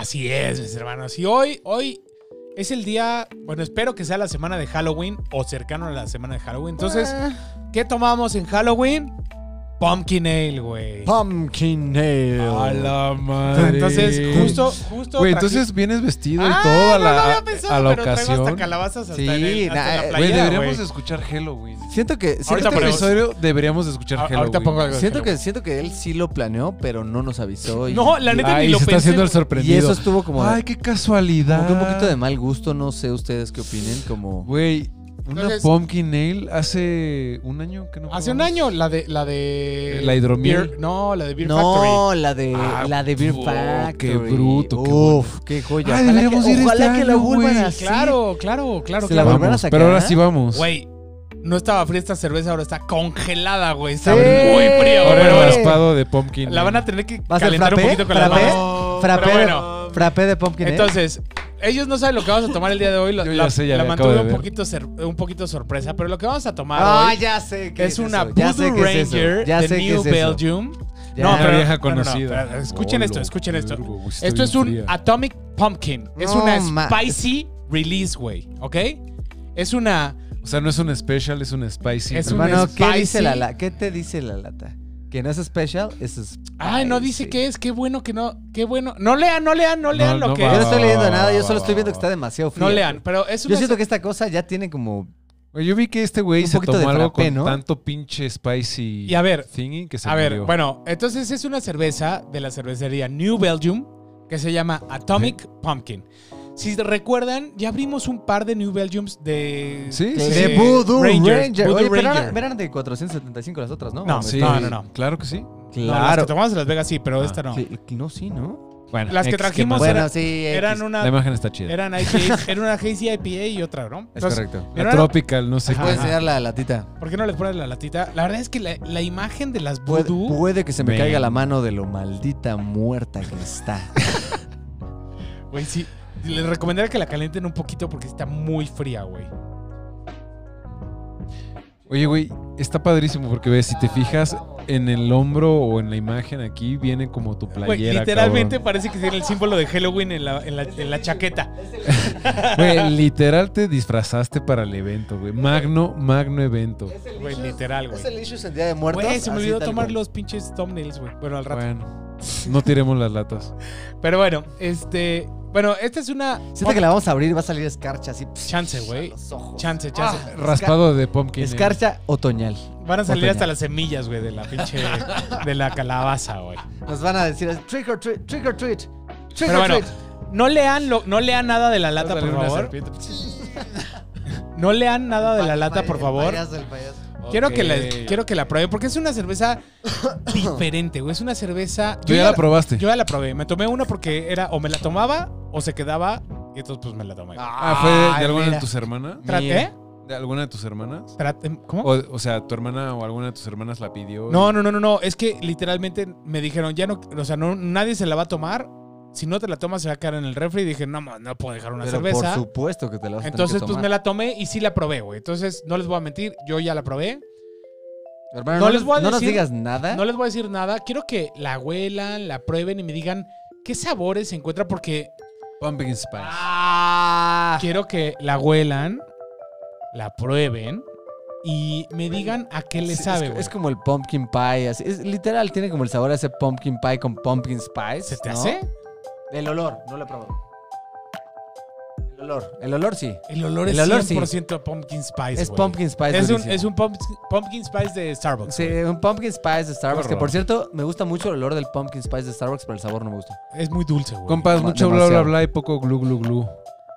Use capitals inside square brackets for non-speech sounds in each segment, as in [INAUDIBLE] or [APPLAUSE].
Así es, mis hermanos. Y hoy, hoy es el día, bueno, espero que sea la semana de Halloween o cercano a la semana de Halloween. Entonces, ¿qué tomamos en Halloween? Pumpkin Ale, güey. Pumpkin Ale. A la madre. Entonces, justo, justo. Güey, entonces vienes vestido y Ah, todo a no la, lo había pensado, a la pero traigo ocasión. hasta calabazas hasta Sí, en, el, hasta nah, en la Güey, deberíamos güey. escuchar Halloween. Siento que, siento Ahorita que, este ponemos- episodio deberíamos de escuchar A- Halloween. ahorita pongo algo de siento que siento que él sí lo planeó, pero no nos avisó. Y, No, la neta Ay, ni lo se está haciendo el sorprendido. y eso estuvo como, Ay, qué casualidad. como que un poquito de mal gusto, no sé ustedes qué opinen, como Güey, una Entonces- Pumpkin Ale hace un año que no Hace un año, la de. La de. La hidromiel. Beer- no, la de Beer Factory. No, la de Ah, la de Beer oh, Factory. qué bruto, qué Uf, qué joya. Ay, Ojalá deberíamos que, ir ojalá este que la vuelvan güey. a hacer. Claro, claro, claro. Se la a sacar. pero ahora sí vamos. Güey, no estaba fría esta cerveza, ahora está congelada, güey. Está Sí. muy frío, Ahora raspado de Pumpkin. La van a tener que ¿Va a ser calentar un frappé? poquito con ¿Frappé? manos. Frappé, Pero de, bueno, frappé de pumpkin Ale. entonces, ellos no saben lo que vamos a tomar el día de hoy. La, Yo ya la- sé, ya la me acabo mantuve de un ver. poquito, cer- un poquito sorpresa, pero lo que vamos a tomar Ah, hoy ya sé qué es una Voodoo Ranger ya de New. Belgium. Ya. No, Una pero- vieja no, no, no, conocida. pero escuchen Oh, esto, escuchen esto. Esto es un fría. Atomic Pumpkin. Es No, una ma- spicy release, güey. ¿Ok? Es una. O sea, no es un special, es un spicy. Es un Hermano, ¿qué, spicy. dice la, la- ¿qué te dice la lata? Que no es special, es spicy. Ay, no dice qué es. Qué bueno que no. Qué bueno. No lean, no lean, no lean No, lo no que Yo va, no es. estoy leyendo va, nada, yo solo va, estoy viendo va. que está demasiado frío. No lean, pero es una. Yo siento que esta cosa ya tiene como... Yo vi que este güey Un se poquito tomó de algo frappé, con ¿no? tanto pinche spicy Y a ver, thingy que se A ver, murió. bueno, entonces es una cerveza de la cervecería New Belgium que se llama Atomic Pumpkin. Si recuerdan, ya abrimos un par de New Belgiums de. Sí, De, sí, de sí. Voodoo Ranger. Voodoo Oye, pero Ranger. eran, eran de 475 las otras, ¿no? No, ¿O Sí, no, no, no. Claro que sí. No, las que tomamos en Las Vegas sí, pero Ah, esta no. Sí, no, sí, ¿no? Bueno, Las que ¿qué trajimos Bueno, sí. Eran una. La imagen está chida. Eran IPA, [LAUGHS] era una Hazy IPA y otra, ¿no? Es Entonces, correcto. La tropical, no sé Ajá. ¿Puedes qué. enseñar la latita? ¿Por qué no les pones la latita? La verdad es que la, la imagen de las Puede, Voodoo. puede que se me Ven. caiga la mano de lo maldita muerta que está. Güey, sí. Les recomendaría que la calienten un poquito porque está muy fría, güey. Oye, güey, está padrísimo porque ves, si te fijas en el hombro o en la imagen aquí, viene como tu Güey, playera. literalmente cabrón. parece que tiene el símbolo de Halloween en la, en la, en la chaqueta. [LAUGHS] Güey, literal te disfrazaste para el evento, güey. Magno, magno evento. Güey, literal, güey. Es el issues en Día de Muertos. Güey, se me olvidó tomar cual. los pinches thumbnails, güey. Bueno, al rato. Bueno, no tiremos las latas. Pero bueno, este. Bueno, esta es una. Siento que la vamos a abrir y va a salir escarcha así. pss, Chance, a güey. los ojos. Chance, chance. Ah, Raspado de pumpkin. ale. Escarcha otoñal. Van a salir otoñal. hasta las semillas, güey, de la pinche. [LAUGHS] de la calabaza, güey. Nos van a decir trick or treat, trick or treat. Trick Pero or bueno, treat. no lean, lo, no lean nada de la lata, por favor. [LAUGHS] No lean nada de la lata, por El favor. payaso, el payaso. Quiero, que la, quiero que la pruebe, porque es una cerveza [COUGHS] diferente, güey. Es una cerveza. Tú ya la probaste. Yo ya la probé. Me tomé una porque era o me la tomaba o se quedaba. Y entonces, pues me la tomé. Ah, ¿fue de, alguna mira. de tus hermanas? ¿Traté? ¿De alguna de tus hermanas? Traté- ¿Cómo? O, o sea, tu hermana o alguna de tus hermanas la pidió. No, no, no, no, no. Es que literalmente me dijeron, ya no, o sea, no, nadie se la va a tomar. Si no te la tomas, se va a quedar en el refri. Y dije, no, no puedo dejar una Pero cerveza. por supuesto que te la vas a tener Entonces, pues me la tomé y sí la probé, güey. Entonces, no les voy a mentir, yo ya la probé. Hermano, no les voy a no nos decir- digas nada. No les voy a decir nada. Quiero que la huelan, la prueben y me digan qué sabores se encuentran porque Pumpkin spice. Ah. quiero que la huelan, la prueben y me digan a qué le Sí, sabe, es, güey. es como el pumpkin pie. Así. Es, literal, tiene como el sabor a ese pumpkin pie con pumpkin spice. ¿Se te ¿no? hace? El olor, no lo he probado. El olor, el olor sí. El olor El es olor sí. 100% pumpkin spice, Es güey. pumpkin spice. Es un, durísimo. es un pumpkin, pumpkin spice de Starbucks. Sí, güey. un pumpkin spice de Starbucks. Que horror. por cierto, me gusta mucho el olor del pumpkin spice de Starbucks, pero el sabor no me gusta. Es muy dulce, güey. Compas, mucho bla bla demasiado. bla y poco glu glu glu.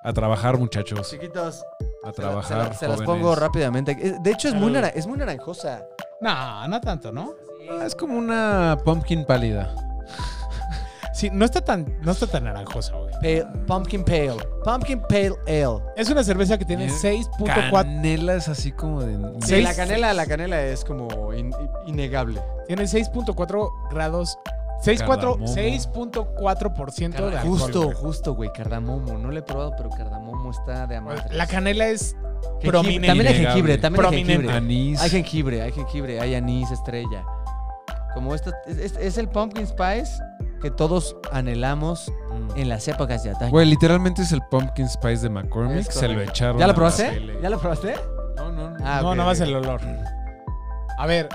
A trabajar, muchachos. Chiquitos, A se, la- trabajar. se la- se las jóvenes. pongo rápidamente. Es- De hecho, es muy, Salud. nara- es muy naranjosa. No, no tanto, ¿no? Ah, Es como una pumpkin pálida. Sí, no está tan, no está tan naranjosa, güey. Pale- pumpkin Pale. Pumpkin Pale Ale. Es una cerveza que tiene Mira, 6.4. Canela es así como de. Sí, Seis- la canela, la canela es como in- innegable. Tiene 6.4 grados. 6.4% Cardamomo. 6.4% de alcohol. justo, güey. justo, güey. Cardamomo. No lo he probado, pero cardamomo está de amar. La canela es Jengibre- prominente. También hay jengibre, también hay Prominente. jengibre. Anís. Hay jengibre, hay jengibre, hay anís, estrella. Como esto, es, es- es el pumpkin spice que todos anhelamos Mm. en las épocas de otoño. Güey, literalmente es el pumpkin spice de McCormick. Se lo echaron. ¿Ya lo probaste? ¿Ya lo probaste? No, no, no. Ah, no, ok, nada más el olor. A ver,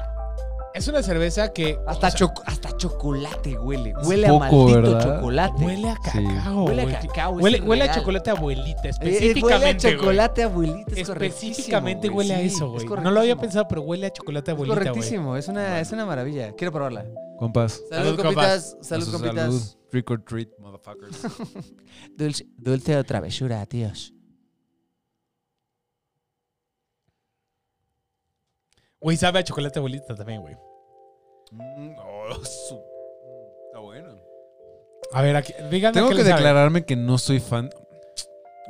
es una cerveza que. Hasta, o sea, choco- hasta chocolate huele. Huele poco, a maldito ¿verdad? chocolate. Huele a Sí. cacao. Huele a cacao, es Huele, huele a chocolate abuelita, Eh, eh, específicamente. huele a güey. chocolate abuelita. Es Específicamente huele a eso, es güey. No lo había pensado, pero huele a chocolate Es abuelita, güey. correctísimo, es una, es una maravilla. Quiero probarla. Compas. Salud, Salud, compitas. Salud, compitas. salud. Trick or treat, motherfuckers. [LAUGHS] Dulce, dulce o travesura, tíos. Güey, sabe a chocolate abuelita también, güey. Mm, oh, su- Está bueno. A ver, aquí, díganme Tengo qué que le sabe. declararme que no soy fan.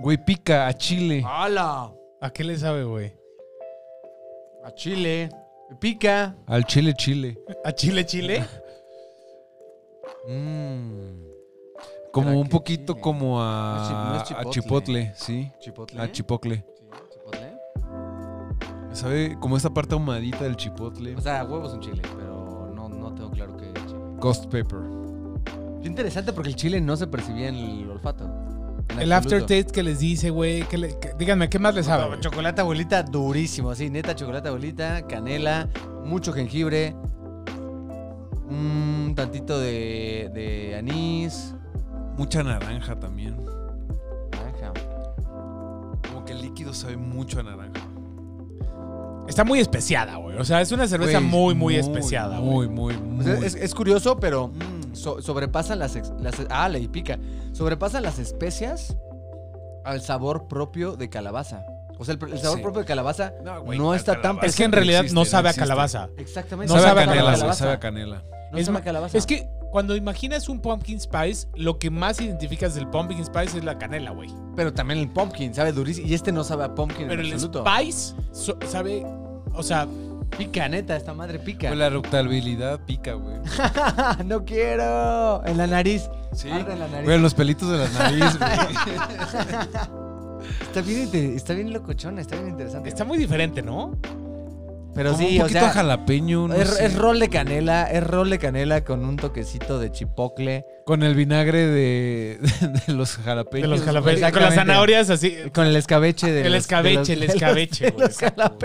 Güey, pica a chile. ¡Hala! ¿A qué le sabe, güey? A Chile. Pica. Al chile, chile. ¿A chile, chile? Mmm. Como ¿Será un que poquito como No a, es chi- no es a chipotle. chipotle, sí. Chipotle. A chipotle. Sabe como esta parte ahumadita del chipotle. O sea, huevos en chile, pero no, no tengo claro qué es chile. Ghost pepper. Qué interesante porque el chile no se percibía en el olfato. En El absoluto. aftertaste que les dice, güey. que le- que- díganme, ¿qué más le sabe? güey? Chocolate abuelita durísimo, sí, neta chocolate abuelita, canela, mucho jengibre, un tantito de, de anís, Mucha naranja también. naranja. Como que el líquido sabe mucho a naranja. Está muy especiada, güey. O sea, es una cerveza Güey, muy, muy, especiada, güey. Muy, muy, O muy. sea, es, es curioso, pero Mm. so- sobrepasan las, ex- las ah, le pica, sobrepasan las especias al sabor propio de calabaza. O sea, el, el sabor Sí. propio de calabaza No, güey, no la está tan calabaza Es que en realidad existe, no sabe a existe. calabaza. Exactamente. No Sabe a sabe a canela, güey, calabaza. sabe a canela. No es, sabe a calabaza. es que cuando imaginas un pumpkin spice, lo que más identificas del pumpkin spice es la canela, güey. Pero también el pumpkin sabe durísimo. Y este no sabe a pumpkin Pero en el absoluto. spice so- sabe, o sea, Pica, neta, esta madre pica. Pues la eructabilidad pica, güey. [LAUGHS] no quiero. En la nariz. Sí. Arde en la nariz. Güey, los pelitos de la nariz, güey. [LAUGHS] Está bien, está bien locochona, está bien interesante. está muy diferente, ¿no? Pero Como sí, un o poquito sea, jalapeño, no es, rol de canela, es rol de canela con un toquecito de chipocle. Con el vinagre de, de los jalapeños. De los jalapeños. Con las zanahorias así. Con el escabeche de El los- escabeche, de el los- escabeche, De güey, los, exacto.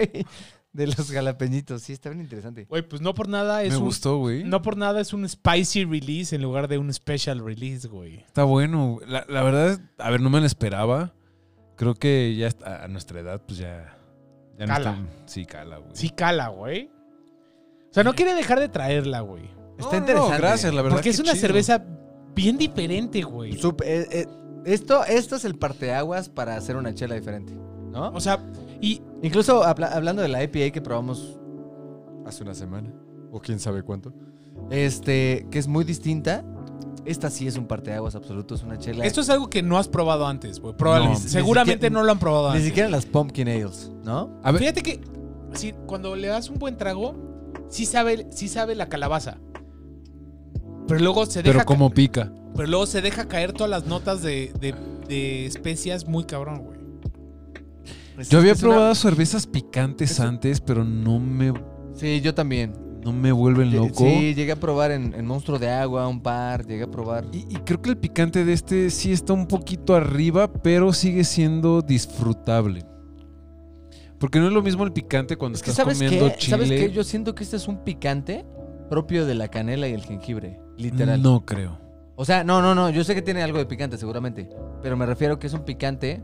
De los jalapeñitos. Sí, está bien interesante. Güey, pues no por nada es Me un. gustó, güey. No por nada es un spicy release en lugar de un special release, güey. Está bueno. La, la verdad, a ver, no me lo esperaba. Creo que ya está- a nuestra edad, pues ya. ya Cala. No está- sí, cala, güey. Sí cala, güey. O sea, no quiere dejar de traerla, güey. Está No, no, interesante. gracias, la verdad. Porque es una chido. cerveza bien diferente, güey. Sup- eh, eh, esto, esto es el parteaguas para hacer una chela diferente, ¿no? O sea, y Incluso habla- hablando de la IPA que probamos hace una semana, o quién sabe cuánto, este, que es muy distinta. Esta sí es un parteaguas absoluto, es una chela. esto es algo que no has probado antes, güey. Probablemente. No, ni Seguramente siquiera- no lo han probado Ni antes. siquiera las pumpkin ales, ¿no? A ver, Fíjate que cuando le das un buen trago, sí sabe, sí sabe la calabaza. Pero luego se deja pero ca- como pica. pero luego se deja caer todas las notas de, de- de especias muy cabrón, güey. Yo había una- probado cervezas picantes es antes, pero no me, Sí, yo también. no me vuelven loco. Sí, llegué a probar en, en Monstruo de Agua un par, llegué a probar. Y, y creo que el picante de este sí está un poquito arriba, pero sigue siendo disfrutable. Porque no es lo mismo el picante cuando Es que estás ¿sabes comiendo qué? chile. ¿Sabes qué? Yo siento que este es un picante propio de la canela y el jengibre, literal. No creo. O sea, no, no, no, yo sé que tiene algo de picante seguramente, pero me refiero que es un picante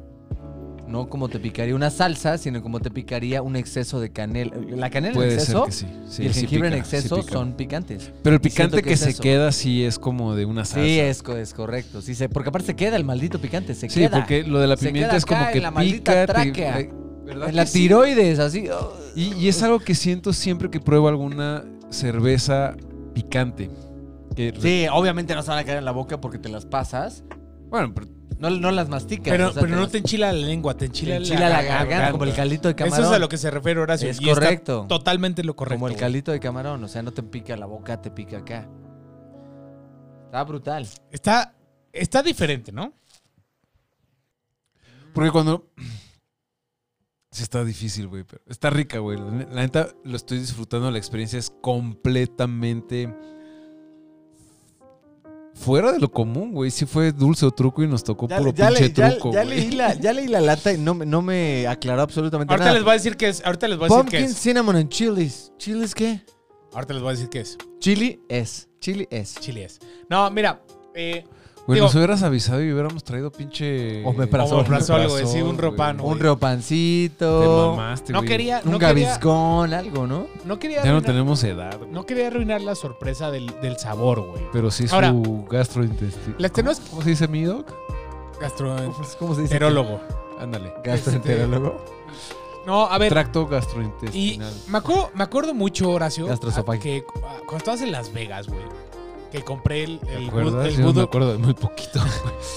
no como te picaría una salsa, sino como te picaría un exceso de canela. La canela en Puede exceso ser que sí. Sí, y el sí jengibre en pica, sí exceso son picantes. Pero el picante que que, es se eso. queda sí es como de una salsa. Sí, es, co- es correcto. Sí, se, porque aparte se queda el maldito picante, se Sí, queda. porque lo de la pimienta es como acá que en la pica. tráquea. eh, ¿verdad en la sí? tiroides, así. oh. Y, y es algo que siento siempre que pruebo alguna cerveza picante. Que- Sí, obviamente no se van a caer en la boca porque te las pasas. Bueno, pero No, no las masticas. Pero, o sea, pero no las- te enchila la lengua, te enchila, te enchila la garganta, como el caldito de camarón. Eso es a lo que se refiere Horacio. Es y está correcto. totalmente lo correcto. Como el caldito de camarón, o sea, no te pica la boca, te pica acá. Está brutal. Está, está diferente, ¿no? Porque cuando. [CLEARS THROAT] Sí, está difícil, güey. Pero está rica, güey. La la neta, lo estoy disfrutando. La experiencia es completamente. Fuera de lo común, güey. Sí fue dulce o truco y nos tocó puro pinche le- ya- truco, ya güey. leí la, ya leí la lata y no, me- no me aclaró absolutamente Ahorita nada. les voy a decir qué es. Ahorita les voy a decir qué Pumpkin, es. cinnamon and chilies. ¿Chiles qué? Ahorita les voy a decir qué es. Chili es. Chili es. Chile es. No, mira. Eh, Güey, Digo- nos hubieras avisado y hubiéramos traído pinche. Omeprazol. Omeprazol, güey, sí, un güey. ropano. Un güey. Te mamaste, no güey. quería, Un no gaviscón, algo, ¿no? no quería Ya no tenemos edad, güey. no quería arruinar la sorpresa del, del sabor, güey. Pero sí Ahora, su gastrointestino. las tenemos- ¿Cómo se dice mi doc? ¿Cómo se dice? Gastroenterólogo. Ándale. Gastroenterólogo. No, a ver. Tracto Y gastrointestinal. me acuerdo, me acuerdo mucho, Horacio, que cuando estabas en Las Vegas, güey, que compré el, ¿Te el, acuerdas? voodoo- el no me voodoo- acuerdo de muy poquito.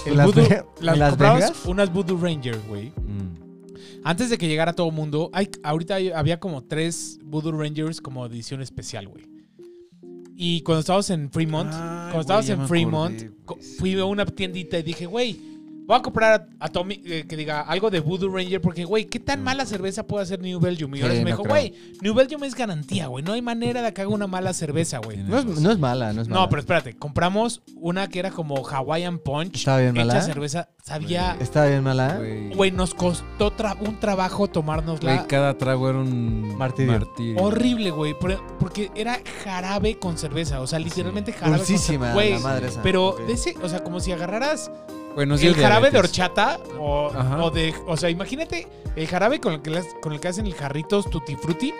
el ¿En Las voodoo- las- ¿En Las Vegas? unas Voodoo Rangers, güey. Mm. Antes de que llegara todo el mundo, hay, ahorita había como tres Voodoo Rangers como edición especial, güey. Y cuando estábamos en Fremont, Ay, cuando estábamos ya en Fremont, acordé, fui a una tiendita y dije, güey, voy a comprar a, a Tommy, eh, que diga algo de Voodoo Ranger, porque, güey, ¿qué tan mala cerveza puede hacer New Belgium? Y Sí, ahora me no dijo, creo. güey, New Belgium es garantía, güey, no hay manera de que haga una mala cerveza, güey. No es, razón. no es mala, no es mala. No, pero espérate, compramos una que era como Hawaiian Punch. ¿Estaba bien hecha mala? cerveza, sabía... ¿Está bien mala? Güey, Güey, nos costó tra- un trabajo tomárnosla. güey, cada trago era un Martirio. martirio. Horrible, güey. por- Porque era jarabe con cerveza. O sea, literalmente jarabe Dulcísima con cerveza. la Güey, madre esa. Pero Ok. de ese, o sea, como si agarraras Dio el jarabe de horchata o, o de. O sea, imagínate el jarabe con el que, con el que hacen el jarritos tutti frutti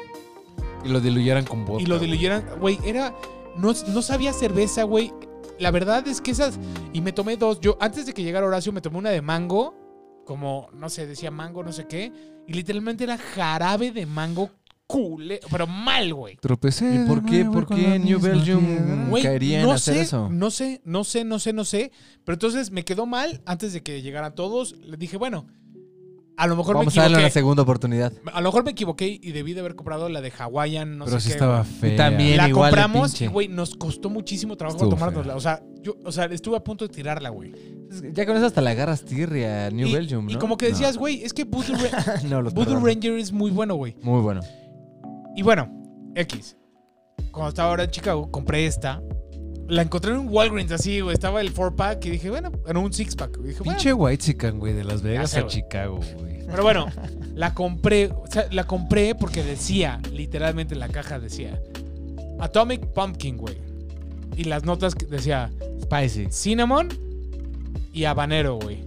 Y lo diluyeran con vodka. y lo diluyeran. Güey, era. No, no sabía cerveza, güey. La verdad es que esas. Y me tomé dos. Yo, antes de que llegara Horacio, me tomé una de mango. Como, no sé, decía mango, no sé qué. Y literalmente era jarabe de mango culé. Pero mal, güey. Tropecé. ¿Y por qué, por qué New Belgium. Güey, caería en no hacer sé, eso? no sé, no sé, no sé, no sé. Pero entonces me quedó mal antes de que llegaran todos. Le dije, bueno, a lo mejor Vamos me a darle equivoqué. una segunda oportunidad. A lo mejor me equivoqué y debí de haber comprado la de Hawaiian, no Pero sé sí qué. estaba güey. fea. también- La igual de compramos pinche. y, güey, nos costó muchísimo trabajo Estuvo tomárnosla. fea. O sea, yo, o sea, estuve a punto de tirarla, güey. Ya con eso hasta la agarras tirria, New y, Belgium, ¿no? y como que decías, güey, es que Voodoo, Ra- [LAUGHS] no, los Voodoo perdono. Ranger es muy bueno, güey. Muy bueno. Y bueno, X. Cuando estaba ahora en Chicago, compré esta. La encontré en un Walgreens así, güey. Estaba el 4-pack y dije, bueno, en un 6-pack. Y Dije, bueno, Pinche white güey, de Las Vegas sé, a güey. Chicago, güey. Pero bueno, la compré, o sea, la compré porque decía, literalmente en la caja decía Atomic Pumpkin, güey. Y las notas que decía Spicy. cinnamon y habanero, güey.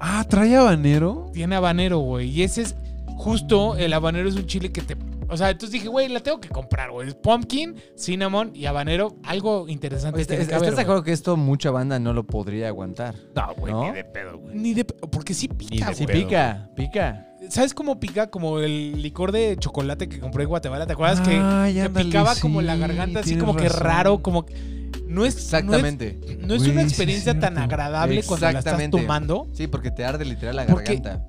Ah, ¿trae habanero? Tiene habanero, güey. Y ese es justo, el habanero es un chile que te... O sea, entonces dije, güey, la tengo que comprar, güey. Es pumpkin, cinnamon y habanero. Algo interesante Oye, tiene que ¿Estás de acuerdo que esto mucha banda no lo podría aguantar? No, güey, ni de pedo, güey. Ni de... Porque sí pica, Sí, güey. pedo. pica, pica. ¿Sabes cómo pica? Como el licor de chocolate que compré en Guatemala. ¿Te acuerdas que ándale, picaba como sí, la garganta, así como que raro, como que- no es Exactamente. No es, no una sí experiencia tan agradable cuando la estás tomando. Sí, porque te arde literal la Porque- garganta.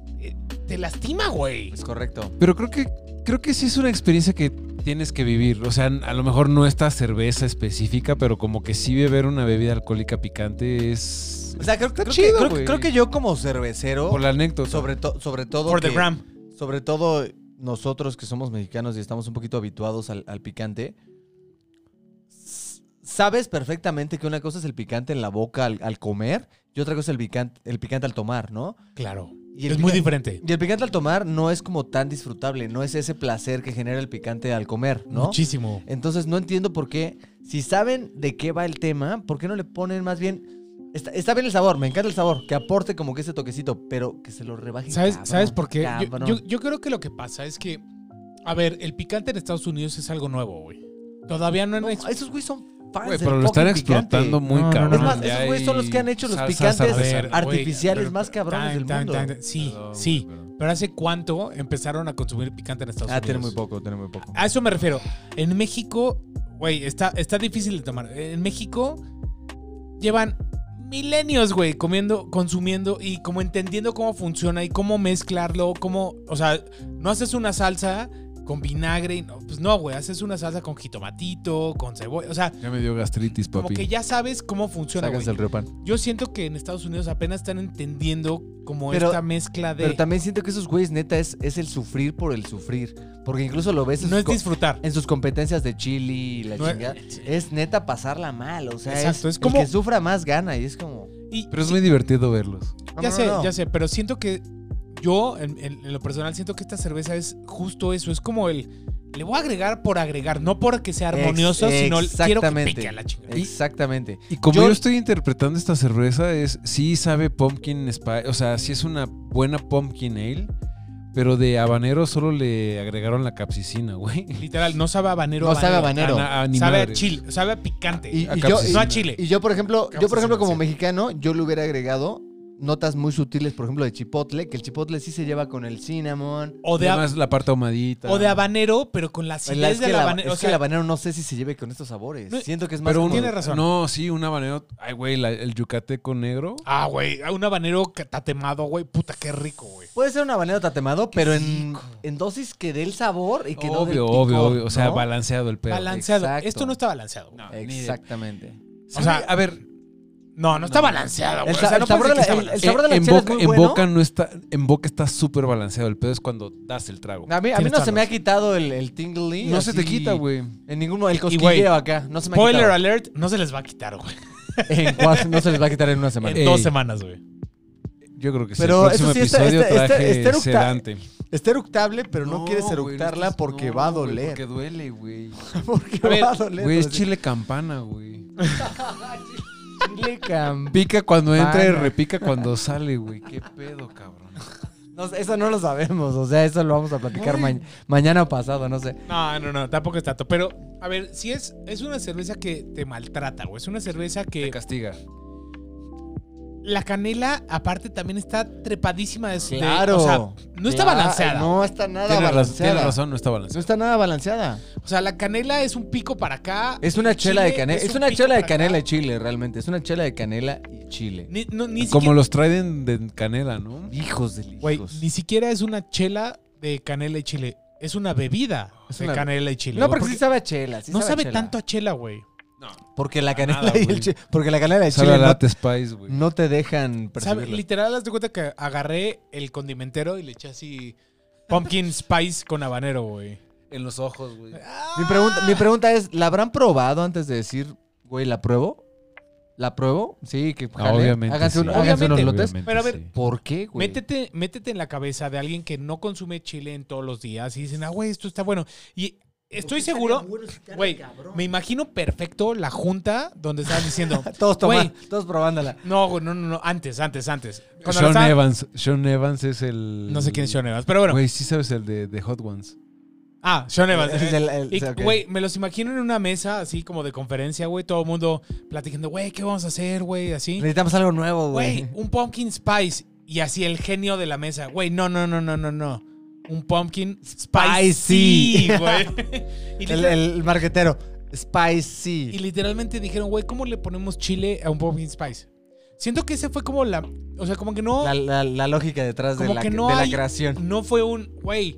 Te lastima, güey. Es correcto. Pero creo que creo que sí es una experiencia que tienes que vivir. O sea, a lo mejor no esta cerveza específica, pero como que sí beber una bebida alcohólica picante es O sea, creo, creo chido, que, creo, güey. creo que yo como cervecero, por la anécdota. sobre, to- sobre todo For the gram. sobre todo nosotros que somos mexicanos y estamos un poquito habituados al, al picante, sabes perfectamente que una cosa es el picante en la boca al, al comer y otra cosa es el picante, el picante al tomar, ¿no? Claro. Y el es muy diferente. Y el picante al tomar no es como tan disfrutable, no es ese placer que genera el picante al comer, ¿no? Muchísimo. Entonces no entiendo por qué, si saben de qué va el tema, ¿por qué no le ponen más bien... Está, está bien el sabor, me encanta el sabor, que aporte como que ese toquecito, pero que se lo rebajen. ¿Sabes, cabrón, ¿sabes por qué? Yo, yo- yo creo que lo que pasa es que, a ver, el picante en Estados Unidos es algo nuevo, güey. Todavía no han No, esos güeyes son Güey, pero lo están explotando muy No, no, no, cabrón. no. Es más, esos güeyes son los que han hecho los picantes artificiales más cabrones tan, del tan, mundo. tan, sí, Perdón, sí. Pero ¿hace cuánto empezaron a consumir picante en Estados Ah, Unidos? tiene muy poco, tiene muy poco. A eso me refiero. En México, güey, está, está difícil de tomar. En México, llevan milenios, güey, comiendo, consumiendo y como entendiendo cómo funciona y cómo mezclarlo, cómo, o sea, no haces una salsa con vinagre, y no, pues no, güey, haces una salsa con jitomatito, con cebolla, o sea, Ya me dio gastritis, como papi. que ya sabes cómo funciona, güey. el río pan. Yo siento que en Estados Unidos apenas están entendiendo como Pero- esta mezcla de Pero también siento que esos güeyes, neta, es, es el sufrir por el sufrir. Porque incluso lo ves en, no es disfrutar. en sus competencias de chili y la No es- chingada. Es neta pasarla mal. O sea, Exacto, es, es como- el que sufra más gana. Y es como. Y- Pero es muy divertido verlos. no, ya no, sé, ya sé, pero siento que yo, en, en- en lo personal, siento que esta cerveza es justo eso. Es como el. Le voy a agregar por agregar, no porque sea armonioso, Ex- sino quiero que pique a la chingada. Exactamente. Y como yo, Yo- estoy interpretando esta cerveza, es sí sabe pumpkin spice, o sea, sí es una buena pumpkin ale, pero de habanero solo le agregaron la capsicina, güey. Literal, no sabe a habanero. No sabe a habanero. A sabe a chile, sabe a picante. Y, A y yo, no a chile. y yo, por ejemplo, yo, por ejemplo, como sí. mexicano, yo le hubiera agregado notas muy sutiles, por ejemplo, de chipotle, que el chipotle sí se lleva con el cinnamon. o, de, Además la parte ahumadita. o de habanero, pero con la La- acidez es que, del la- habanero. es o que sea, el habanero no sé si se lleve con estos sabores. No, Siento que es más Pero un, Tiene razón. No, sí, un habanero. Ay, güey, la- el yucateco negro. Ah, güey, un habanero tatemado, güey. Puta, qué rico, güey. Puede ser un habanero tatemado, pero en, en dosis que dé el sabor y que no del obvio, picor, obvio, obvio. O sea, ¿no? balanceado el pedo. Balanceado. exacto. Esto no está balanceado. No, Exactamente. O sea, a ver, No, no está balanceado, güey. El O sa- sea, no el sabor puedes de la- que el- está el sabor de la en chela es boca, muy en bueno. boca no está, en boca está súper balanceado. El pedo es cuando das el trago. A mí, a mí Tienes no toda se me la ha quitado el, el tingly. No se te así, quita, güey. En ninguno. El Y, güey, cosquilleo acá. No se me ha Spoiler quitado. alert, no se les va a quitar, güey. [LAUGHS] En cuatro- no se les va a quitar en una semana. En Ey. dos semanas, güey. Yo creo que sí. Pero el próximo eso sí está- episodio está- está- traje está eructa- sedante. Está eructable, pero no, quieres eructarla porque no, va a doler. Porque duele, güey. [LAUGHS] Porque A ver, va a doler. Güey, es chile campana, güey. [LAUGHS] Chile Pica cuando entra y repica cuando sale, güey. ¿Qué pedo, cabrón? No eso no lo sabemos. O sea, eso lo vamos a platicar ma- mañana o pasado, no sé. No, no, no, tampoco es tanto. Pero, a ver, si es, es una cerveza que te maltrata, güey. Es una cerveza Te que. castiga. La canela, aparte, también está trepadísima de. de- Claro. o sea, no está balanceada. No está nada Tienes razón, balanceada. tienes razón, no está No balanceado. está nada balanceada. O sea, la canela es un pico para acá. Es una el chela de canela. Es, un una chela de canela y chile, realmente. Es una chela de canela y chile. Ni, no, ni Como siquiera, los traen de canela, ¿no? Hijos de güey, ni siquiera es una chela de canela y chile. Es una bebida Es de una- canela y chile. No, porque sí sabe a chela. sí no sabe chela. tanto a chela, güey. Porque la canela nada, y el chile. Porque la canela y el Sabe chile a no, latte spice, güey. no te dejan ¿Sabe? percibirlo. Literal, haz de cuenta que agarré el condimentero y le eché así pumpkin spice con habanero, güey. En los ojos, güey. Mi pregunta, mi pregunta es, ¿la habrán probado antes de decir, güey, la pruebo? ¿La pruebo? Sí, que jale. obviamente Háganse, un- sí. háganse unos Obviamente, lotes. Pero a ver, ¿Por qué, güey? Métete, métete en la cabeza de alguien que no consume chile en todos los días y dicen, ah, güey, esto está bueno. Y estoy seguro, güey, me imagino perfecto la junta donde estaban diciendo, [LAUGHS] Todos toman, Güey. todos probándola. no, güey, no, no, no, antes, antes, antes. Cuando la Sean estaban- Evans. Sean Evans es el. No sé quién es Sean Evans, pero bueno. Güey, sí sabes el de, de Hot Ones. Ah, Sean Evans. Ese es el- el- Y, ok. güey, me los imagino en una mesa así como de conferencia, güey, todo el mundo platicando, güey, ¿qué vamos a hacer, güey? Así. Necesitamos algo nuevo, Güey, güey. un pumpkin spice. Y así el genio de la mesa. Güey, no, no, no, no, no, no. Un pumpkin spicy, Spicy. güey. [LAUGHS] [LAUGHS] y, El, literal- el marquetero. Spicy. y literalmente dijeron, güey, ¿cómo le ponemos chile a un pumpkin spice? Siento que ese fue como la... O sea, como que no... La, la- la lógica detrás de, como la, que no de la hay- creación. No fue un... Güey,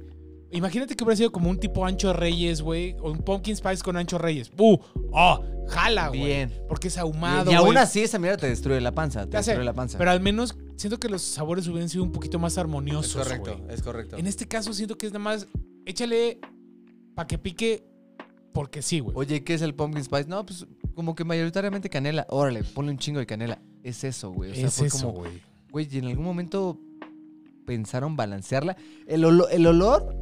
imagínate que hubiera sido como un tipo Ancho Reyes, güey. O un pumpkin spice con Ancho Reyes. ¡Uh! ¡Oh! Jala, güey. Bien. Porque es Y, ahumado, y aún güey. así esa mierda te destruye la panza. Te destruye la panza. Pero al menos siento que los sabores hubieran sido un poquito más es armoniosos, correcto, güey. es correcto. En este caso siento que es nada más échale para que pique porque sí, güey. Oye, ¿qué es el pumpkin spice? No, pues como que mayoritariamente canela. Órale, ponle un chingo de canela. Es eso, güey. O sea, es fue eso, como, güey. güey, y en algún momento pensaron balancearla. El, olo- el olor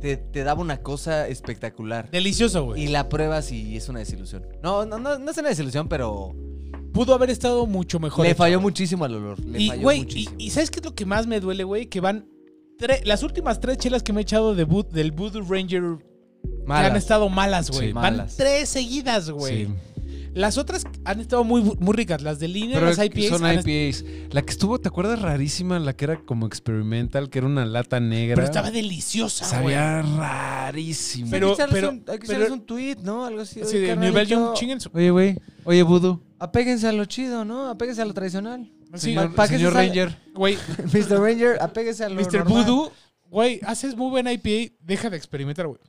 te, te daba una cosa espectacular. Delicioso, güey. Y la pruebas y es una desilusión. No, no, no, no es una desilusión, pero Pudo haber estado mucho mejor. le hecho, falló güey. muchísimo al olor. Le Y, falló güey, y, muchísimo. y ¿sabes qué es lo que más me duele, güey? Que van tre- las últimas tres chelas que me he echado de Vood- del Voodoo Ranger que Malas. han estado malas, güey. Sí, van tres seguidas, güey. Sí. Las otras han estado muy, muy ricas. Las de línea, Pero las IPAs. son IPAs. La que estuvo, ¿te acuerdas? Rarísima, la que era como experimental, que era una lata negra. Pero estaba deliciosa, güey. Sabía rarísimo. pero- hay que echarles pero- un, hay que pero- un tweet, ¿no? Algo así. Sí, de chinguen su- Oye, güey. Oye, Budo. apéguense a lo chido, ¿no? Apéguense a lo tradicional. Sí, señor. Ranger. güey, [LAUGHS] Mr. Ranger, apéguese a lo Mr. normal. Voodoo, güey, haces muy buena IPA, deja de experimentar, güey.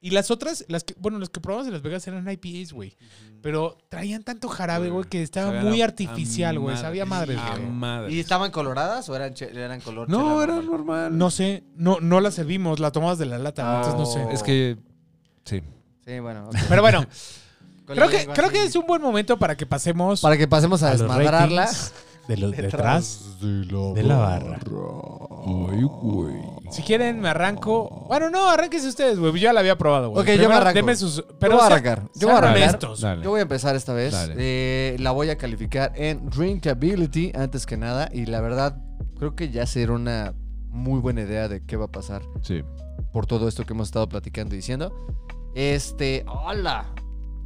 Y las otras, las que, bueno, las que probamos en Las Vegas eran IPAs, güey. Pero traían tanto jarabe, güey, que estaba Sabía muy artificial, güey. Sabía madre, güey. ¿Y estaban coloradas o eran, eran color No, chela era normal? normal. No sé, no, no la servimos, la tomamos de la lata, entonces no sé. Es que. Sí. Sí, bueno. Pero bueno, [LAUGHS] creo que, creo que es un buen momento para que pasemos Para que pasemos a, a los desmadrarla. [LAUGHS] de los detrás de la barra. Ay, güey. Si quieren, me arranco. Bueno, no, arránquense ustedes, güey. Yo ya la había probado, güey. Ok, yo me arranco. Denme sus. Yo Pero voy a arrancar. Yo voy a arrancar. honestos. Dale. Yo voy a empezar esta vez. Eh, la voy a calificar en drinkability antes que nada. Y la verdad, creo que ya será una muy buena idea de qué va a pasar Sí. por todo esto que hemos estado platicando y diciendo. Este, hola.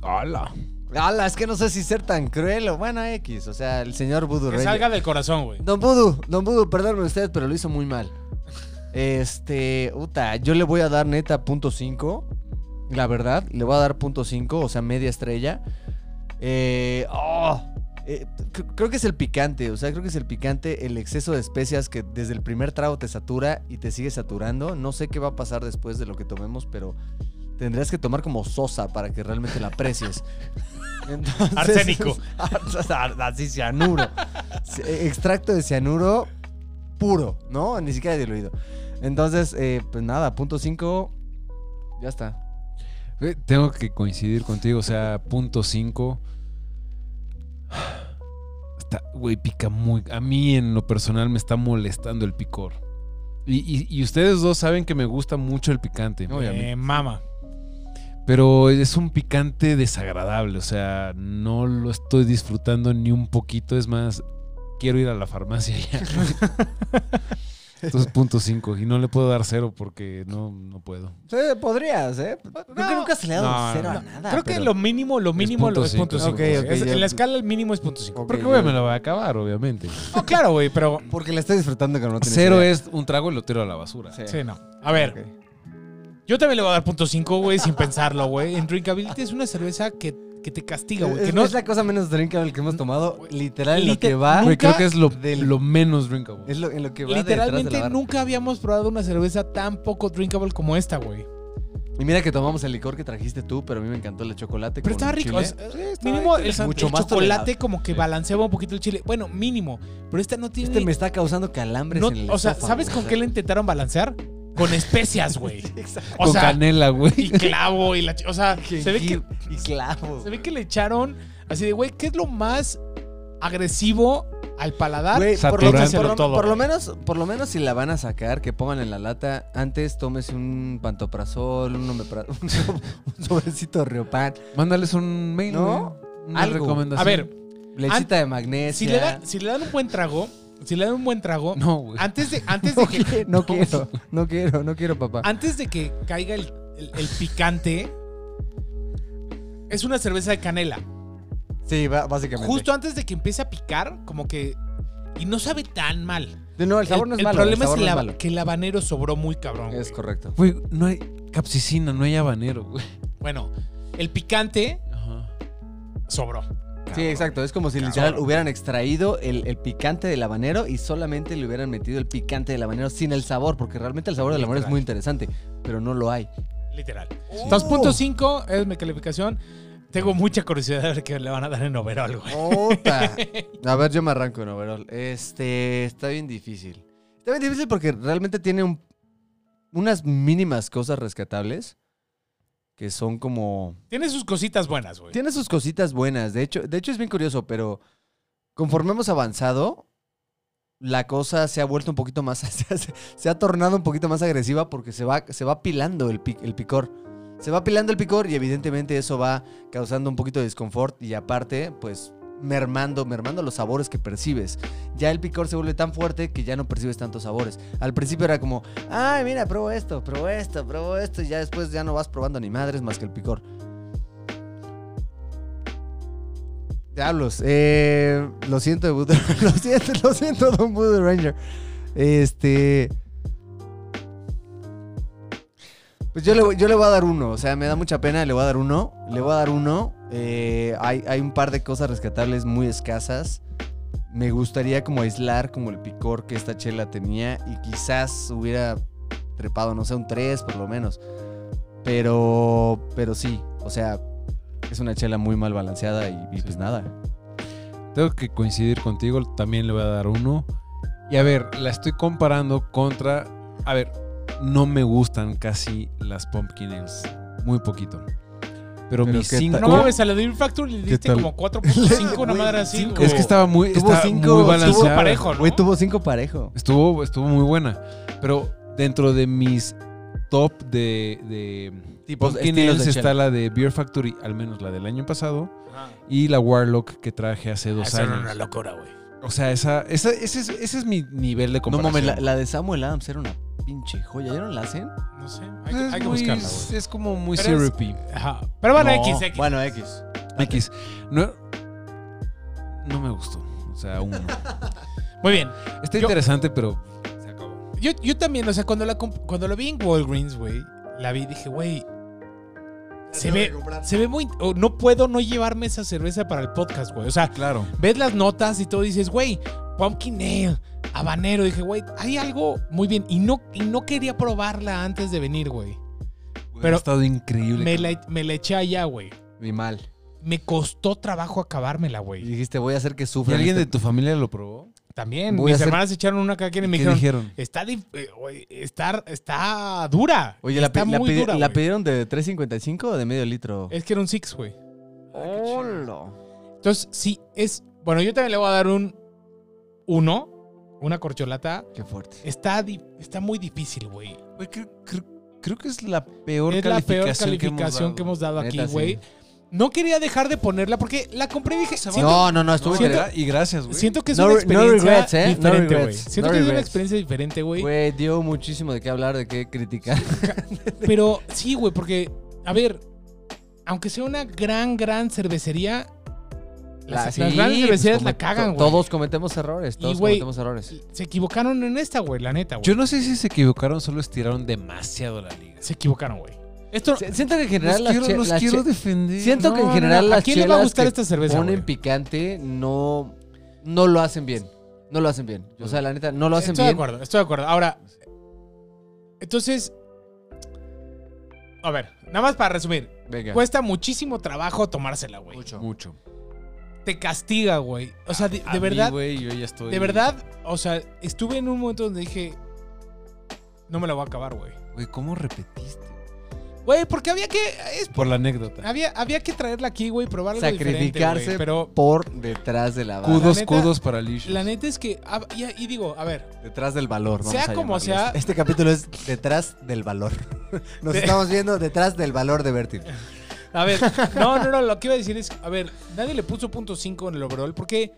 ¡Hala! Hola, es que no sé si ser tan cruel o bueno, X. O sea, el señor Voodoo Que salga del corazón, güey. Don Voodoo, Don Voodoo, perdónme usted, pero lo hizo muy mal. Este, puta, yo le voy a dar neta punto 5. La verdad, le voy a dar punto 5, o sea, media estrella. Eh, oh, eh, cr- creo que es el picante, o sea, creo que es el picante, el exceso de especias que desde el primer trago te satura y te sigue saturando. No sé qué va a pasar después de lo que tomemos, pero tendrías que tomar como sosa para que realmente la aprecies. [LAUGHS] Entonces, Arsénico. [LAUGHS] Así, cianuro. C- Extracto de cianuro puro, ¿no? Ni siquiera diluido. Entonces, eh, pues nada, punto 5, ya está. Eh, Tengo que coincidir contigo, o sea, punto 5. Está, güey, pica muy. A mí en lo personal me está molestando el picor. Y, y- y ustedes dos saben que me gusta mucho el picante. Eh, mama. Pero es un picante desagradable, o sea, no lo estoy disfrutando ni un poquito. Es más, quiero ir a la farmacia ya. [LAUGHS] Entonces, punto 5. Y no le puedo dar cero porque no, no puedo. Sí, podrías, ¿eh? Creo que nunca se le ha dado No, cero no. a nada. Creo que lo mínimo, lo mínimo punto lo es cinco. punto 5. Ok, ok, ya. en la escala el mínimo es punto 5. Ok, Porque, güey, me lo voy a acabar, obviamente. No, claro, güey, pero. Porque le estoy disfrutando que no tienes Cero idea. es un trago y lo tiro a la basura. Sí. Sí, no. A ver. Yo también le voy a dar punto 5, güey, sin pensarlo, güey. En Drinkability es una cerveza que, que te castiga, güey. Es, no es la cosa menos drinkable que hemos tomado. Literal, en lo que va. Güey, creo Nunca que es lo, menos drinkable. Es lo, en lo que va detrás de Literalmente la nunca habíamos probado una cerveza tan poco drinkable como esta, güey. Y mira que tomamos el licor que trajiste tú, pero a mí me encantó el de chocolate. Pero con estaba rico. chile. o sea, Sí, estaba mínimo el, Mucho más chocolate como que balanceaba un poquito el chile. Bueno, mínimo. Pero esta no tiene. Este me está causando calambres no- en el o sea, ¿sabes o con sea. qué le intentaron balancear? Con especias, güey. [LAUGHS] Exacto. O Con sea, canela, güey. y clavo y la. O sea, [LAUGHS] se ve que. Y clavos. Se ve que le echaron así de, güey, ¿qué es lo más agresivo al paladar? Güey, por, lo, por lo- Todo, por lo menos, por lo menos si la van a sacar, que pongan en la lata, antes tómese un pantoprazol, un, omepra- [LAUGHS] un so- un sobrecito de Riopan, Mándales un mail, ¿No? Una Algo. recomendación. A ver, lechita de si magnesia. le, si le dan un buen trago, si le dan un buen trago, No, güey. antes de, antes de [LAUGHS] no, que. quiero, no [LAUGHS] quiero, no quiero, no quiero, papá. Antes de que caiga el, el- el picante, es una cerveza de canela. Sí, básicamente. Justo antes de que empiece a picar, como que. Y no sabe tan mal. No, el sabor no es el malo. problema el sabor es, no la- malo. que el habanero sobró muy cabrón. Es güey. correcto. Güey, no hay capsicina, no hay habanero, güey. Bueno, el picante Ajá. sobró. Sí, exacto. Es como si literal hubieran extraído el, el picante del habanero y solamente le hubieran metido el picante del habanero sin el sabor, porque realmente el sabor del habanero es muy interesante, pero no lo hay. Literal. Oh. 2.5 es mi calificación. Tengo mucha curiosidad de ver qué le van a dar en overall, güey. Ota. [LAUGHS] A ver, yo me arranco en overall. Este, está bien difícil. Está bien difícil porque realmente tiene un- unas mínimas cosas rescatables que son como... Tiene sus cositas buenas, güey. Tiene sus cositas buenas. De hecho, de hecho es bien curioso, pero conforme hemos avanzado, la cosa se ha vuelto un poquito más... [LAUGHS] Se ha, se ha tornado un poquito más agresiva porque se va, se va pilando el, pic- el picor. Se va pilando el picor y evidentemente eso va causando un poquito de desconfort y aparte, pues mermando, mermando los sabores que percibes. Ya el picor se vuelve tan fuerte que ya no percibes tantos sabores. Al principio era como, ay, mira, pruebo esto, pruebo esto, pruebo esto, y ya después ya no vas probando ni madres más que el picor. Diablos, eh, lo siento, [LAUGHS] lo siento, lo siento, Don Ranger. Este. Pues yo le, yo le voy a dar uno, o sea, me da mucha pena, le voy a dar uno. Le voy a dar uno. Eh, hay, hay un par de cosas rescatables muy escasas. Me gustaría como aislar como el picor que esta chela tenía y quizás hubiera trepado, no sé, un 3 por lo menos. Pero, pero sí, o sea, es una chela muy mal balanceada y, y pues nada. Tengo que coincidir contigo, también le voy a dar uno. Y a ver, la estoy comparando contra. A ver, no me gustan casi las Pumpkin Ales. Muy poquito. Pero, Pero mis ¿qué cinco. No mames, a la Beer Factory le diste como 4.5, [LAUGHS] una madre así. güey. Es que estaba muy, Tuvo cinco- muy balanceada. Estuvo parejo, ¿no? Güey, tuvo cinco parejo. Estuvo, estuvo muy buena. Pero dentro de mis top de, de Tipos, Pumpkin Ales de está chela. la de Beer Factory, al menos la del año pasado, y la Warlock que traje hace dos Esa era años. una locura, güey. O sea, esa, esa- ese, es, ese es mi nivel de No comparación. mames, la, la de Samuel Adams era una pinche joya. ¿Ya no la hacen? No sé. Hay, Pues que- es hay que muy- buscarla, güey. Es como muy Pero es- syrupy. Ajá. Pero bueno, No, X, X. Bueno, X. X. No, no me gustó. O sea, uno. Muy bien. Está Yo- interesante, pero se acabó. Yo, yo también, o sea, cuando la, comp- cuando la vi en Walgreens, güey, la vi y dije, güey, se ve, se ve muy... o no puedo no llevarme esa cerveza para el podcast, güey. O sea, Claro. ves las notas y todo y dices, güey, pumpkin ale, habanero. Dije, güey, hay algo muy bien. Y no, y no quería probarla antes de venir, güey. Pero ha estado increíble. Me la, me la eché allá, güey. Mi mal. Me costó trabajo acabármela, Y güey. dijiste, voy a hacer que ¿Y sufra. alguien de tu familia lo probó? También, Voy mis hacer- hermanas echaron una cada quien y me ¿Qué dijeron, dijeron? está, dif- eh, está, está dura. Oye, ¿la, está la muy pidi- dura, ¿la pidieron de 3.55 o de medio litro? Es que era un six, güey. Hola. Entonces, sí, es. Bueno, yo también le voy a dar un uno, una corcholata. Qué fuerte. Está, está muy difícil, güey. Güey, creo, creo- creo que es la peor Es la peor calificación, calificación que hemos dado, aquí, sí. güey. No quería dejar de ponerla porque la compré y dije. Se siento, No, no, no, estuvo Siento- gra- y gracias, güey. siento que es No una no experiencia regrets, ¿eh? Diferente, güey. regrets, Siento no que es una regrets. experiencia diferente, güey. Güey, dio muchísimo de qué hablar, de qué criticar. [LAUGHS] Pero sí, güey, porque, a ver, aunque sea una gran, gran cervecería, las, La- sí, las grandes pues, cervecerías come- la cagan, güey. Todos cometemos errores, todos cometemos errores. Se equivocaron en esta, güey, la neta, güey. Yo no sé si se equivocaron, solo estiraron demasiado la liga. Se equivocaron, güey. Esto, Si- Siento que en Los general las quiero, che- los las quiero defender. Siento que en general no, no. ¿A las quién le va a gustar esta cerveza, ponen güey? picante no no lo hacen bien. No lo hacen bien. O sea, la neta, no lo hacen estoy de bien. acuerdo, estoy de acuerdo. Ahora, entonces, a ver, nada más para resumir. Venga. Cuesta muchísimo trabajo tomársela, güey. Mucho. Mucho. Te castiga, güey. O sea, de, A de mí, verdad, güey, yo ya estoy... de verdad, o sea, estuve en un momento donde dije, no me la voy a acabar, güey. Güey, ¿cómo repetiste? Güey, porque había que, es- Por la anécdota. había, había que traerla aquí, güey, probar algo diferente, Sacrificarse güey, pero por detrás de la barra. Kudos, neta- kudos para Lish. la neta es que, ah, y, y digo, a ver, Detrás del valor. vamos Sea a como sea-. Este capítulo es detrás del valor. [LAUGHS] Nos De- estamos viendo detrás del valor de Bertil. A ver, no, no, no, lo que iba a decir es, a ver, nadie le puso punto 5 en el overall porque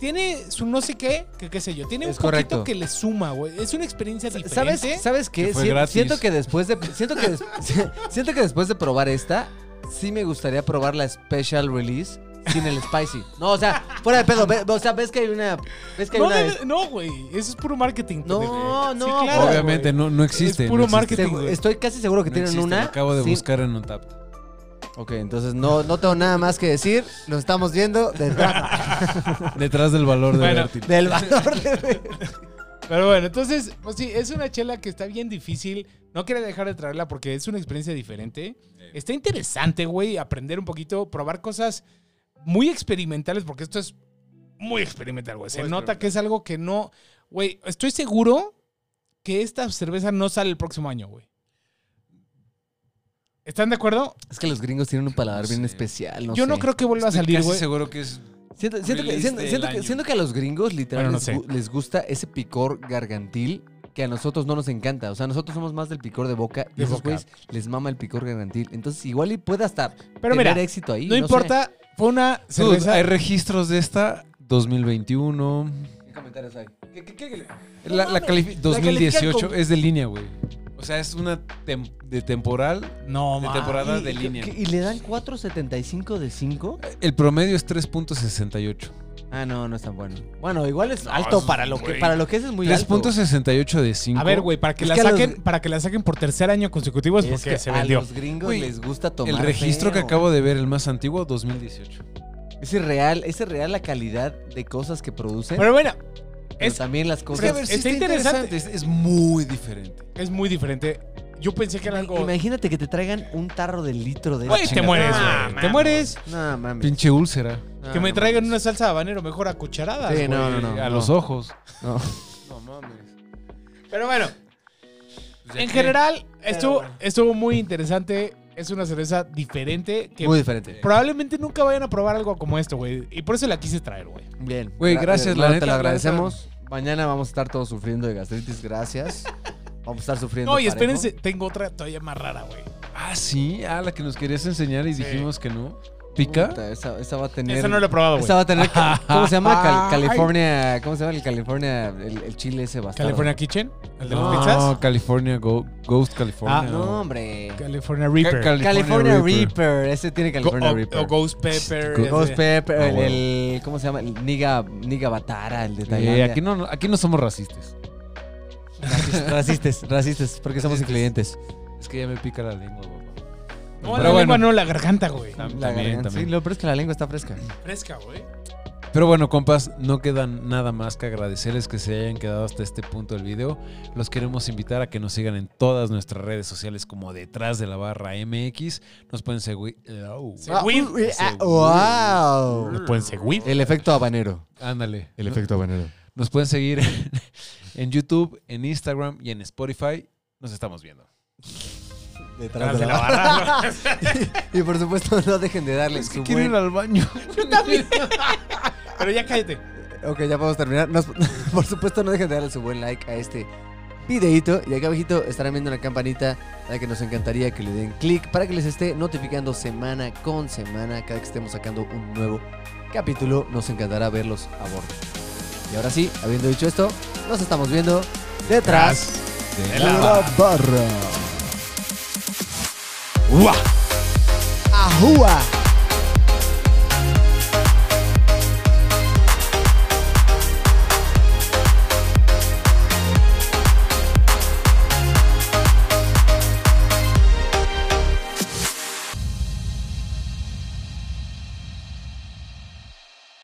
tiene su no sé qué, que qué sé yo, tiene un Es poquito correcto. que le suma, güey. Es una experiencia diferente. ¿Sabes, ¿Sabes qué? Que siento que después de siento que des- [LAUGHS] siento que después de probar esta sí me gustaría probar la special release sin el spicy. No, o sea, fuera de pedo, ve- o sea, ves que hay una ves que hay No, una no, güey, eso es puro marketing. No, no, Sí, claro, Obviamente, no, no existe. Es puro no existe. marketing. Estoy casi seguro que No tienen existe, una. lo acabo de sin- buscar en Untapped. Ok, entonces no, no tengo nada más que decir. Nos estamos viendo detrás [LAUGHS] Detrás del valor de Bueno, Bertil. del valor de Pero bueno, entonces, pues sí, es una chela que está bien difícil. No quería dejar de traerla porque es una experiencia diferente. Está interesante, güey, aprender un poquito, probar cosas muy experimentales, porque esto es muy experimental, güey. Se Muy nota que es algo que no. Güey, estoy seguro que esta cerveza no sale el próximo año, güey. ¿Están de acuerdo? Es que los gringos tienen un paladar No bien sé. especial. No Yo no sé. creo que vuelva a salir, güey. seguro que es... Siento, siento que, Release siento, del siento que- año. siento que a los gringos literal Bueno, no les, sé. gu- les gusta ese picor gargantil que a nosotros no nos encanta. O sea, nosotros somos más del picor de boca y De esos güeyes les mama el picor gargantil. Entonces igual y puede hasta Pero tener mira, éxito ahí. no sé. importa, fue una Dude, hay registros de esta 2021. ¿Qué comentarios hay? ¿Qué- qué- qué- La, la califi- la 2018 califican con- es de línea, güey. O sea, es una tem- de temporal. No, de temporada y- de línea. ¿Y le dan 4.75 de 5? El promedio es 3.68. Ah, no, no es tan bueno. Bueno, igual es No, alto es- para lo que para lo que es es muy alto. 3.68 de 5. A ver, güey, para que Es la que a los- saquen, para que la saquen por tercer año consecutivo es Es porque que se a vendió. los gringos Güey, les gusta tomar El registro que acabo de ver, el más antiguo, 2018. Es irreal, es irreal la calidad de cosas que producen. Pero bueno, pero es, también las Es cosas. que a ver, sí está está interesante. interesante. Es, es muy diferente. es muy diferente. Yo pensé que era algo. Imagínate que te traigan un tarro de litro de esa te mueres, No. Te mueres. No, mames. Pinche úlcera. No, Que me no traigan una salsa de habanero mejor a cucharadas. Sí, güey. no, no, no. A los ojos. No. [LAUGHS] No mames. Pero bueno, Pues en que- general estuvo, bueno. estuvo muy interesante. Es una cerveza diferente que Muy diferente. probablemente nunca vayan a probar algo como esto, güey. Y por eso la quise traer, güey. Bien. Güey, Gra- gracias, hermano, la Te neta, lo la agradecemos. Mañana vamos a estar todos sufriendo de gastritis. Gracias. Vamos a estar sufriendo. No, y parejo. espérense, tengo otra todavía más rara, güey. Ah, sí. Ah, la que nos querías enseñar y Sí. dijimos que no. ¿Pica? Puta, esa, esa va a tener. Esa no la he probado, güey. esa va a tener. [LAUGHS] ¿Cómo se llama? Cal-. California. ¿Cómo se llama el California? El, el chile ese bastardo. California Kitchen, el de no, las pizzas. California Go- Ghost California. Ah, No, hombre. California Reaper. Ca- California, Reaper. Reaper. Ese tiene California Reaper. o Ghost Pepper. Go- ese. Ghost Pepper. Ah, el, ¿Cómo se llama? El Niga, Niga Batara, el de Eh, Tailandia. aquí, no, aquí no somos racistas. Racistas, racistas, porque somos incluyentes. Es que ya me pica la lengua, papá. No, Pero la bueno. lengua no, la garganta, güey. Tam- La también, garganta. también. Sí, lo peor es que la lengua está fresca. Fresca, güey. Pero bueno, compas, no queda nada más que agradecerles que se hayan quedado hasta este punto del video. Los queremos invitar a que nos sigan en todas nuestras redes sociales como detrás de la barra MX. Nos pueden seguir. Oh, Seguir. wow. Nos pueden seguir. El efecto habanero. ándale. El efecto habanero. Nos pueden seguir en, [LAUGHS] en YouTube, en Instagram y en Spotify. Nos estamos viendo. Detrás de de la barra. [LAUGHS] Y por supuesto, no dejen de darle su buen... al baño. [LAUGHS] Yo también. [LAUGHS] Pero ya cállate. Ok, ya podemos terminar. Nos- por supuesto, no dejen de darle su buen like a este videito. Y acá abajito estarán viendo una campanita a la que nos encantaría que le den clic para que les esté notificando semana con semana cada que estemos sacando un nuevo capítulo. Nos encantará verlos a bordo. Y ahora sí, habiendo dicho esto, nos estamos viendo detrás De de la la barra. Ua! A rua